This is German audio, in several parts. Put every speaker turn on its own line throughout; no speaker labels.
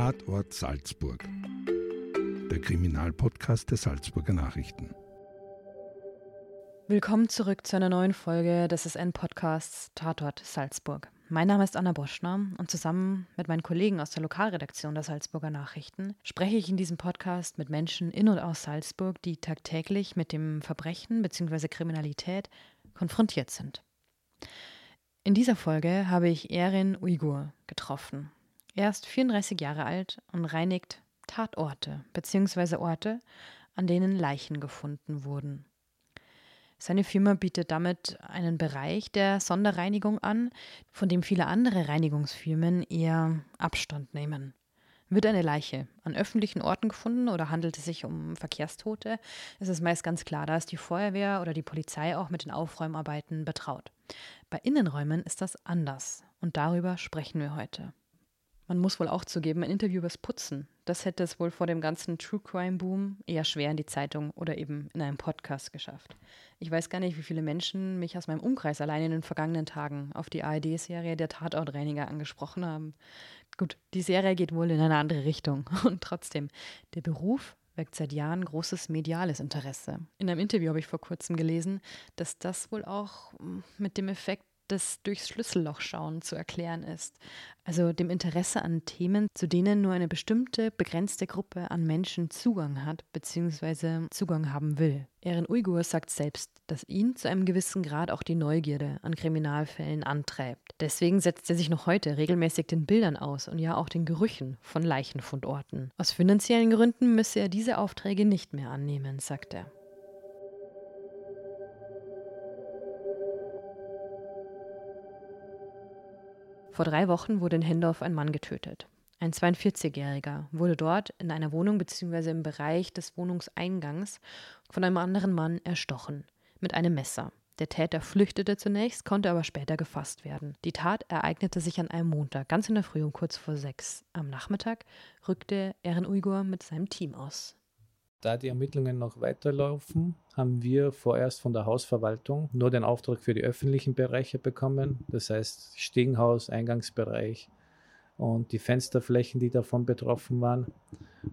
Tatort Salzburg. Der Kriminalpodcast der Salzburger Nachrichten.
Willkommen zurück zu einer neuen Folge des SN-Podcasts Tatort Salzburg. Mein Name ist Anna Boschner und zusammen mit meinen Kollegen aus der Lokalredaktion der Salzburger Nachrichten spreche ich in diesem Podcast mit Menschen in und aus Salzburg, die tagtäglich mit dem Verbrechen bzw. Kriminalität konfrontiert sind. In dieser Folge habe ich Erin Uigur getroffen. Er ist 34 Jahre alt und reinigt Tatorte bzw. Orte, an denen Leichen gefunden wurden. Seine Firma bietet damit einen Bereich der Sonderreinigung an, von dem viele andere Reinigungsfirmen eher Abstand nehmen. Wird eine Leiche an öffentlichen Orten gefunden oder handelt es sich um Verkehrstote, ist es meist ganz klar, da ist die Feuerwehr oder die Polizei auch mit den Aufräumarbeiten betraut. Bei Innenräumen ist das anders und darüber sprechen wir heute. Man muss wohl auch zugeben, ein Interview übers Putzen, das hätte es wohl vor dem ganzen True Crime Boom eher schwer in die Zeitung oder eben in einem Podcast geschafft. Ich weiß gar nicht, wie viele Menschen mich aus meinem Umkreis allein in den vergangenen Tagen auf die ARD-Serie Der Tatortreiniger angesprochen haben. Gut, die Serie geht wohl in eine andere Richtung. Und trotzdem, der Beruf weckt seit Jahren großes mediales Interesse. In einem Interview habe ich vor kurzem gelesen, dass das wohl auch mit dem Effekt das durchs Schlüsselloch schauen zu erklären ist. Also dem Interesse an Themen, zu denen nur eine bestimmte, begrenzte Gruppe an Menschen Zugang hat bzw. Zugang haben will. Erin Uigur sagt selbst, dass ihn zu einem gewissen Grad auch die Neugierde an Kriminalfällen antreibt. Deswegen setzt er sich noch heute regelmäßig den Bildern aus und ja auch den Gerüchen von Leichenfundorten. Aus finanziellen Gründen müsse er diese Aufträge nicht mehr annehmen, sagt er. Vor drei Wochen wurde in Hendorf ein Mann getötet. Ein 42-Jähriger wurde dort in einer Wohnung bzw. im Bereich des Wohnungseingangs von einem anderen Mann erstochen mit einem Messer. Der Täter flüchtete zunächst, konnte aber später gefasst werden. Die Tat ereignete sich an einem Montag, ganz in der Früh um kurz vor sechs. Am Nachmittag rückte Ehren Uigur mit seinem Team aus.
Da die Ermittlungen noch weiterlaufen, haben wir vorerst von der Hausverwaltung nur den Auftrag für die öffentlichen Bereiche bekommen, das heißt Stiegenhaus, Eingangsbereich und die Fensterflächen, die davon betroffen waren.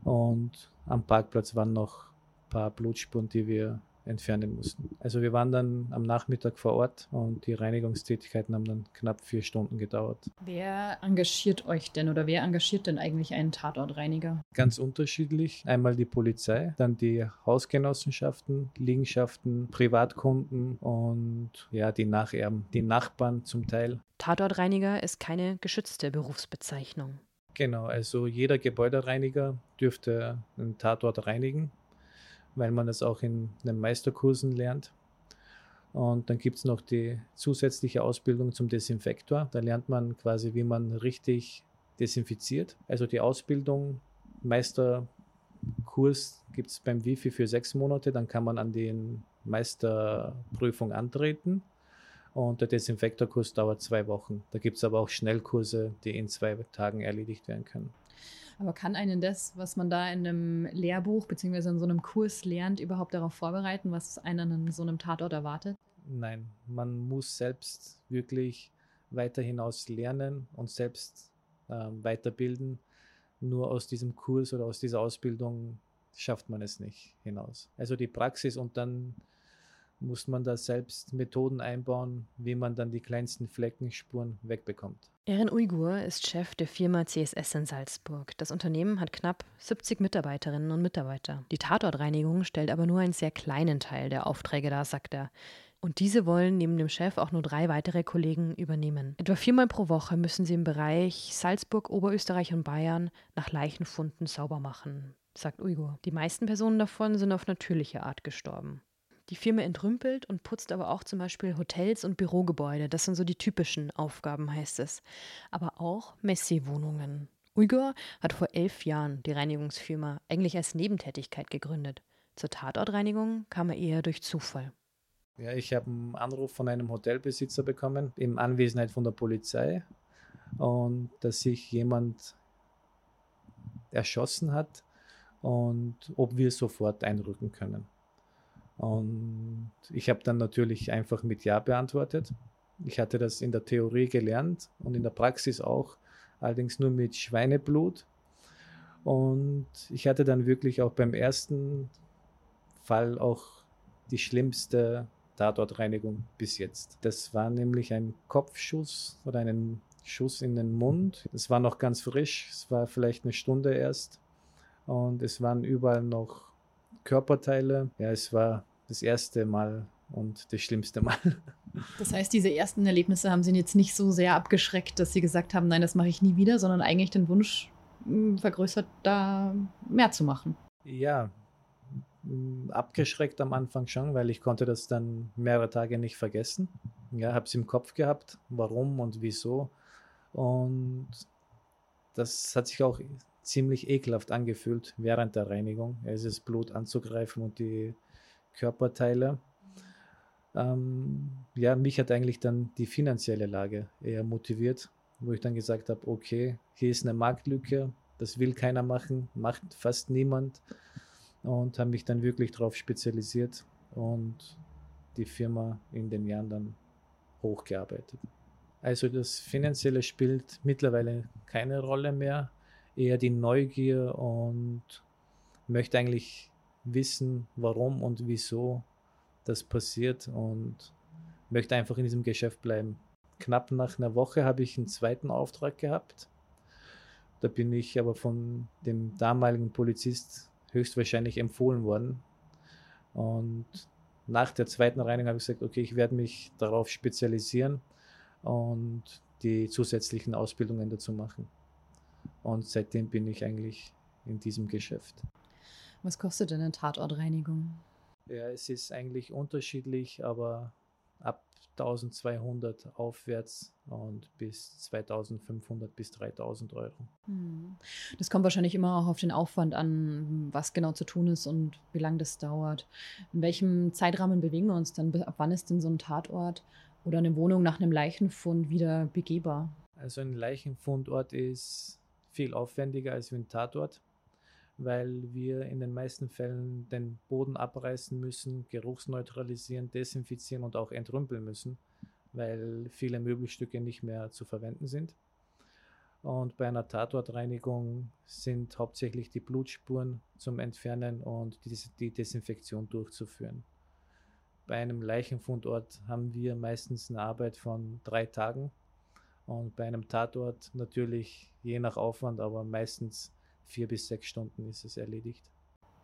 Und am Parkplatz waren noch ein paar Blutspuren, die wir entfernen mussten. Also wir waren dann am Nachmittag vor Ort und die Reinigungstätigkeiten haben dann knapp vier Stunden gedauert.
Wer engagiert euch denn oder wer engagiert denn eigentlich einen Tatortreiniger?
Ganz unterschiedlich. Einmal die Polizei, dann die Hausgenossenschaften, Liegenschaften, Privatkunden und ja, die Nacherben, die Nachbarn zum Teil.
Tatortreiniger ist keine geschützte Berufsbezeichnung.
Genau, also jeder Gebäudereiniger dürfte einen Tatort reinigen weil man das auch in den Meisterkursen lernt. Und dann gibt es noch die zusätzliche Ausbildung zum Desinfektor. Da lernt man quasi, wie man richtig desinfiziert. Also die Ausbildung, Meisterkurs gibt es beim Wifi für sechs Monate. Dann kann man an die Meisterprüfung antreten. Und der Desinfektorkurs dauert zwei Wochen. Da gibt es aber auch Schnellkurse, die in zwei Tagen erledigt werden können.
Aber kann einen das, was man da in einem Lehrbuch bzw. in so einem Kurs lernt, überhaupt darauf vorbereiten, was einen in so einem Tatort erwartet?
Nein, man muss selbst wirklich weiter hinaus lernen und selbst äh, weiterbilden. Nur aus diesem Kurs oder aus dieser Ausbildung schafft man es nicht hinaus. Also die Praxis und dann muss man da selbst Methoden einbauen, wie man dann die kleinsten Fleckenspuren wegbekommt.
Erin Uigur ist Chef der Firma CSS in Salzburg. Das Unternehmen hat knapp 70 Mitarbeiterinnen und Mitarbeiter. Die Tatortreinigung stellt aber nur einen sehr kleinen Teil der Aufträge dar, sagt er. Und diese wollen neben dem Chef auch nur drei weitere Kollegen übernehmen. Etwa viermal pro Woche müssen sie im Bereich Salzburg, Oberösterreich und Bayern nach Leichenfunden sauber machen, sagt Uigur. Die meisten Personen davon sind auf natürliche Art gestorben. Die Firma entrümpelt und putzt aber auch zum Beispiel Hotels und Bürogebäude. Das sind so die typischen Aufgaben, heißt es. Aber auch Messi-Wohnungen. Uyghur hat vor elf Jahren die Reinigungsfirma eigentlich als Nebentätigkeit gegründet. Zur Tatortreinigung kam er eher durch Zufall.
Ja, ich habe einen Anruf von einem Hotelbesitzer bekommen, in Anwesenheit von der Polizei, und dass sich jemand erschossen hat und ob wir sofort einrücken können. Und ich habe dann natürlich einfach mit Ja beantwortet. Ich hatte das in der Theorie gelernt und in der Praxis auch, allerdings nur mit Schweineblut. Und ich hatte dann wirklich auch beim ersten Fall auch die schlimmste Tatortreinigung bis jetzt. Das war nämlich ein Kopfschuss oder einen Schuss in den Mund. Es war noch ganz frisch, es war vielleicht eine Stunde erst. Und es waren überall noch Körperteile. Ja, es war das erste Mal und das schlimmste Mal.
Das heißt, diese ersten Erlebnisse haben Sie jetzt nicht so sehr abgeschreckt, dass Sie gesagt haben, nein, das mache ich nie wieder, sondern eigentlich den Wunsch hm, vergrößert, da mehr zu machen.
Ja, hm, abgeschreckt am Anfang schon, weil ich konnte das dann mehrere Tage nicht vergessen. Ja, habe es im Kopf gehabt, warum und wieso. Und das hat sich auch ziemlich ekelhaft angefühlt während der Reinigung. Es ist Blut anzugreifen und die Körperteile. Ähm, ja, mich hat eigentlich dann die finanzielle Lage eher motiviert, wo ich dann gesagt habe, okay, hier ist eine Marktlücke, das will keiner machen, macht fast niemand und habe mich dann wirklich darauf spezialisiert und die Firma in den Jahren dann hochgearbeitet. Also das Finanzielle spielt mittlerweile keine Rolle mehr, eher die Neugier und möchte eigentlich wissen, warum und wieso das passiert und möchte einfach in diesem Geschäft bleiben. Knapp nach einer Woche habe ich einen zweiten Auftrag gehabt. Da bin ich aber von dem damaligen Polizist höchstwahrscheinlich empfohlen worden. Und nach der zweiten Reinigung habe ich gesagt, okay, ich werde mich darauf spezialisieren und die zusätzlichen Ausbildungen dazu machen. Und seitdem bin ich eigentlich in diesem Geschäft.
Was kostet denn eine Tatortreinigung?
Ja, es ist eigentlich unterschiedlich, aber ab 1200 aufwärts und bis 2500 bis 3000 Euro. Hm.
Das kommt wahrscheinlich immer auch auf den Aufwand an, was genau zu tun ist und wie lange das dauert. In welchem Zeitrahmen bewegen wir uns dann? Ab wann ist denn so ein Tatort oder eine Wohnung nach einem Leichenfund wieder begehbar?
Also ein Leichenfundort ist viel aufwendiger als ein Tatort weil wir in den meisten Fällen den Boden abreißen müssen, geruchsneutralisieren, desinfizieren und auch entrümpeln müssen, weil viele Möbelstücke nicht mehr zu verwenden sind. Und bei einer Tatortreinigung sind hauptsächlich die Blutspuren zum Entfernen und die, Desinfektion durchzuführen. Bei einem Leichenfundort haben wir meistens eine Arbeit von drei Tagen und bei einem Tatort natürlich je nach Aufwand, aber meistens vier bis sechs Stunden ist es erledigt.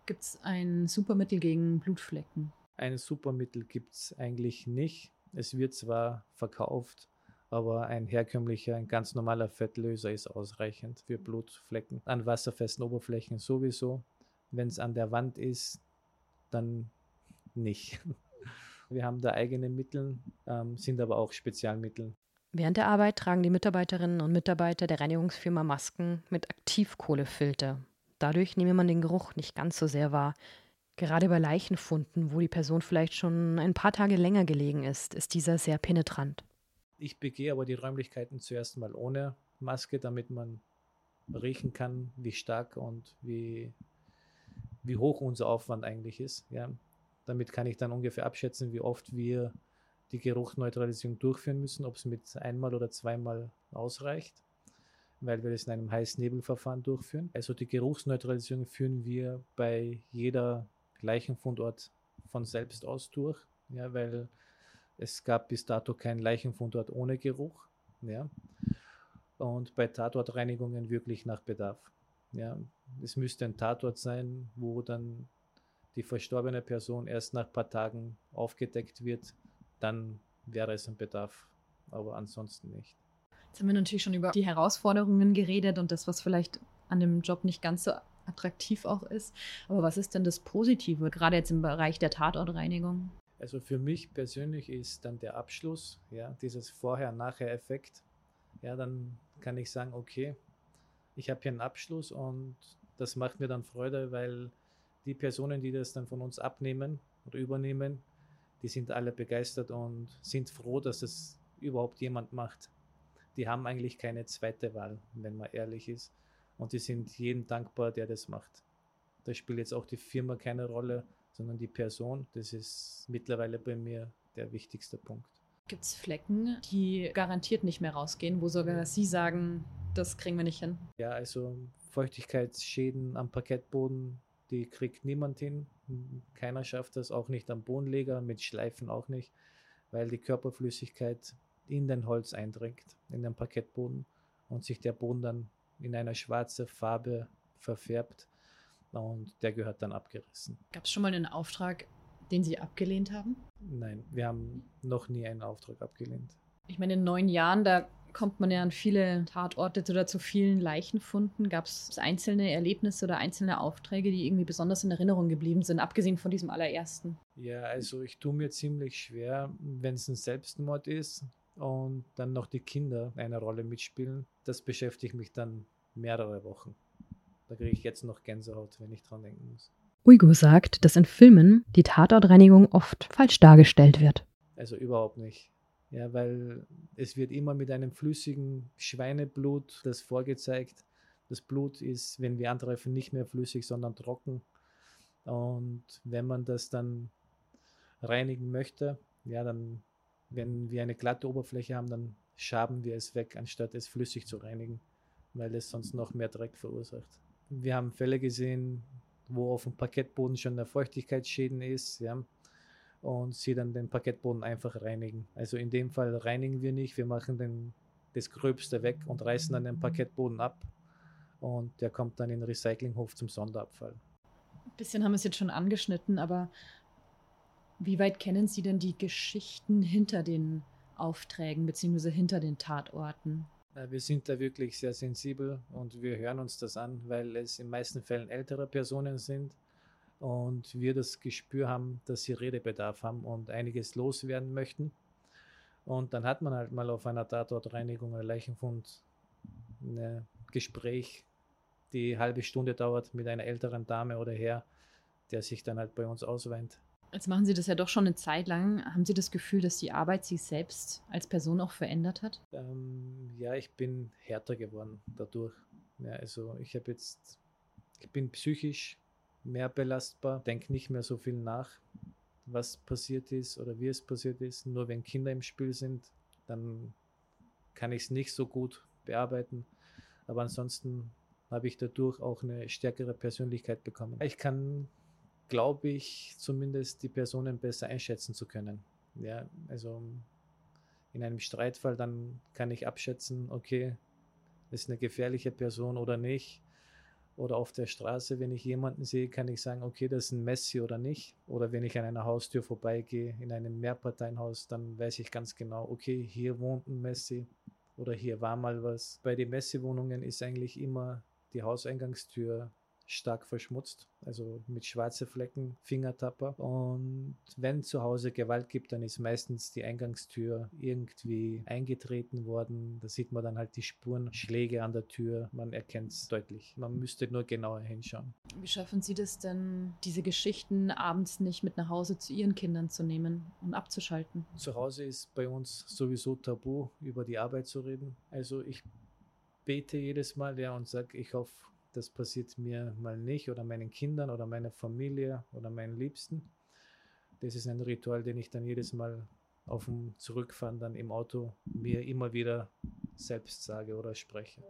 Gibt es ein Supermittel gegen Blutflecken?
Ein Supermittel gibt es eigentlich nicht. Es wird zwar verkauft, aber ein herkömmlicher, ein ganz normaler Fettlöser ist ausreichend für Blutflecken. An wasserfesten Oberflächen sowieso. Wenn es an der Wand ist, dann nicht. Wir haben da eigene Mittel, ähm, sind aber auch Spezialmittel.
Während der Arbeit tragen die Mitarbeiterinnen und Mitarbeiter der Reinigungsfirma Masken mit Aktivkohlefilter. Dadurch nehme man den Geruch nicht ganz so sehr wahr. Gerade bei Leichenfunden, wo die Person vielleicht schon ein paar Tage länger gelegen ist, ist dieser sehr penetrant.
Ich begehe aber die Räumlichkeiten zuerst mal ohne Maske, damit man riechen kann, wie stark und wie, wie hoch unser Aufwand eigentlich ist. Ja. Damit kann ich dann ungefähr abschätzen, wie oft wir die Geruchsneutralisierung durchführen müssen, ob es mit einmal oder zweimal ausreicht, weil wir das in einem Heißnebelverfahren durchführen. Also die Geruchsneutralisierung führen wir bei jeder Leichenfundort von selbst aus durch. Ja, weil es gab bis dato keinen Leichenfundort ohne Geruch. Ja. Und bei Tatortreinigungen wirklich nach Bedarf. Ja. Es müsste ein Tatort sein, wo dann die verstorbene Person erst nach ein paar Tagen aufgedeckt wird, dann wäre es ein Bedarf, aber ansonsten nicht.
Jetzt haben wir natürlich schon über die Herausforderungen geredet und das, was vielleicht an dem Job nicht ganz so attraktiv auch ist. Aber was ist denn das Positive, gerade jetzt im Bereich der Tatortreinigung?
Also für mich persönlich ist dann der Abschluss, ja, dieses Vorher-Nachher-Effekt. Ja, dann kann ich sagen, okay, ich habe hier einen Abschluss und das macht mir dann Freude, weil die Personen, die das dann von uns abnehmen oder übernehmen, die sind alle begeistert und sind froh, dass es überhaupt jemand macht die haben eigentlich keine zweite Wahl, wenn man ehrlich ist. Und die sind jedem dankbar, der das macht. Da spielt jetzt auch die Firma keine Rolle, sondern die Person. Das ist mittlerweile bei mir der wichtigste Punkt.
Gibt es Flecken, die garantiert nicht mehr rausgehen, wo sogar Sie sagen, das kriegen wir nicht hin?
Ja, also Feuchtigkeitsschäden am Parkettboden, die kriegt niemand hin. Keiner schafft das, auch nicht am Bodenleger, mit Schleifen auch nicht, weil die Körperflüssigkeit in den Holz eindringt, in den Parkettboden und sich der Boden dann in eine schwarze Farbe verfärbt und der gehört dann abgerissen.
Gab es schon mal einen Auftrag, den Sie abgelehnt haben?
Nein, wir haben noch nie einen Auftrag abgelehnt.
Ich meine, in neun Jahren, da kommt man ja an viele Tatorte oder zu vielen Leichenfunden. Gab es einzelne Erlebnisse oder einzelne Aufträge, die irgendwie besonders in Erinnerung geblieben sind, abgesehen von diesem allerersten?
Ja, also ich tue mir ziemlich schwer, wenn es ein Selbstmord ist und dann noch die Kinder eine Rolle mitspielen. Das beschäftigt mich dann mehrere Wochen. Da kriege ich jetzt noch Gänsehaut, wenn ich dran denken muss.
Uigo sagt, dass in Filmen die Tatortreinigung oft falsch dargestellt wird.
Also überhaupt nicht. Ja, weil es wird immer mit einem flüssigen Schweineblut das vorgezeigt. Das Blut ist, wenn wir antreffen, nicht mehr flüssig, sondern trocken. Und wenn man das dann reinigen möchte, ja, dann wenn wir eine glatte Oberfläche haben, dann schaben wir es weg, anstatt es flüssig zu reinigen, weil es sonst noch mehr Dreck verursacht. Wir haben Fälle gesehen, wo auf dem Parkettboden schon der Feuchtigkeitsschäden ist, ja, und sie dann den Parkettboden einfach reinigen. Also in dem Fall reinigen wir nicht, wir machen den, das Gröbste weg und reißen dann den Parkettboden ab und der kommt dann in den Recyclinghof zum Sonderabfall.
Ein bisschen haben wir es jetzt schon angeschnitten, aber wie weit kennen Sie denn die Geschichten hinter den Aufträgen bzw. hinter den Tatorten?
Wir sind da wirklich sehr sensibel und wir hören uns das an, weil es in meisten Fällen ältere Personen sind und wir das Gespür haben, dass sie Redebedarf haben und einiges loswerden möchten. Und dann hat man halt mal auf einer Tatortreinigung oder Leichenfund ein Gespräch, die halbe Stunde dauert mit einer älteren Dame oder Herr, der sich dann halt bei uns ausweint.
Jetzt machen Sie das ja doch schon eine Zeit lang. Haben Sie das Gefühl, dass die Arbeit Sie selbst als Person auch verändert hat?
Ähm, ja, ich bin härter geworden dadurch. Ja, also ich habe jetzt, ich bin psychisch mehr belastbar, denke nicht mehr so viel nach, was passiert ist oder wie es passiert ist. Nur wenn Kinder im Spiel sind, dann kann ich es nicht so gut bearbeiten. Aber ansonsten habe ich dadurch auch eine stärkere Persönlichkeit bekommen. Ich kann glaube ich, zumindest die Personen besser einschätzen zu können. Ja, also in einem Streitfall, dann kann ich abschätzen, okay, ist eine gefährliche Person oder nicht. Oder auf der Straße, wenn ich jemanden sehe, kann ich sagen, okay, das ist ein Messi oder nicht. Oder wenn ich an einer Haustür vorbeigehe, in einem Mehrparteienhaus, dann weiß ich ganz genau, okay, hier wohnt ein Messi oder hier war mal was. Bei den Messi-Wohnungen ist eigentlich immer die Hauseingangstür stark verschmutzt, also mit schwarzen Flecken, Fingertapper. Und wenn zu Hause Gewalt gibt, dann ist meistens die Eingangstür irgendwie eingetreten worden. Da sieht man dann halt die Spuren, Schläge an der Tür. Man erkennt es deutlich. Man müsste nur genauer hinschauen.
Wie schaffen Sie das denn, diese Geschichten abends nicht mit nach Hause zu Ihren Kindern zu nehmen und abzuschalten?
Zu Hause ist bei uns sowieso tabu, über die Arbeit zu reden. Also ich bete jedes Mal ja, und sage, ich hoffe, das passiert mir mal nicht oder meinen Kindern oder meiner Familie oder meinen Liebsten. Das ist ein Ritual, den ich dann jedes Mal auf dem Zurückfahren dann im Auto mir immer wieder selbst sage oder spreche.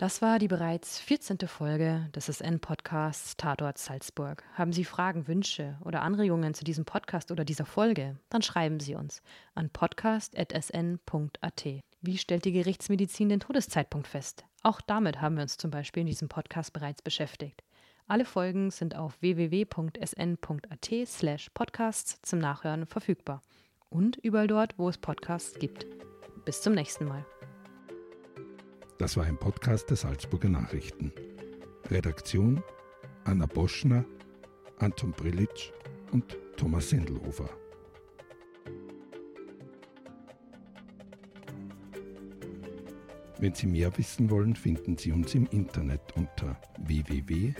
Das war die bereits 14. Folge des SN-Podcasts Tatort Salzburg. Haben Sie Fragen, Wünsche oder Anregungen zu diesem Podcast oder dieser Folge? Dann schreiben Sie uns an podcast.sn.at. Wie stellt die Gerichtsmedizin den Todeszeitpunkt fest? Auch damit haben wir uns zum Beispiel in diesem Podcast bereits beschäftigt. Alle Folgen sind auf www.sn.at slash podcasts zum Nachhören verfügbar. Und überall dort, wo es Podcasts gibt. Bis zum nächsten Mal.
Das war ein Podcast der Salzburger Nachrichten. Redaktion Anna Boschner, Anton Brillitsch und Thomas Sendelhofer. Wenn Sie mehr wissen wollen, finden Sie uns im Internet unter www.sn.at.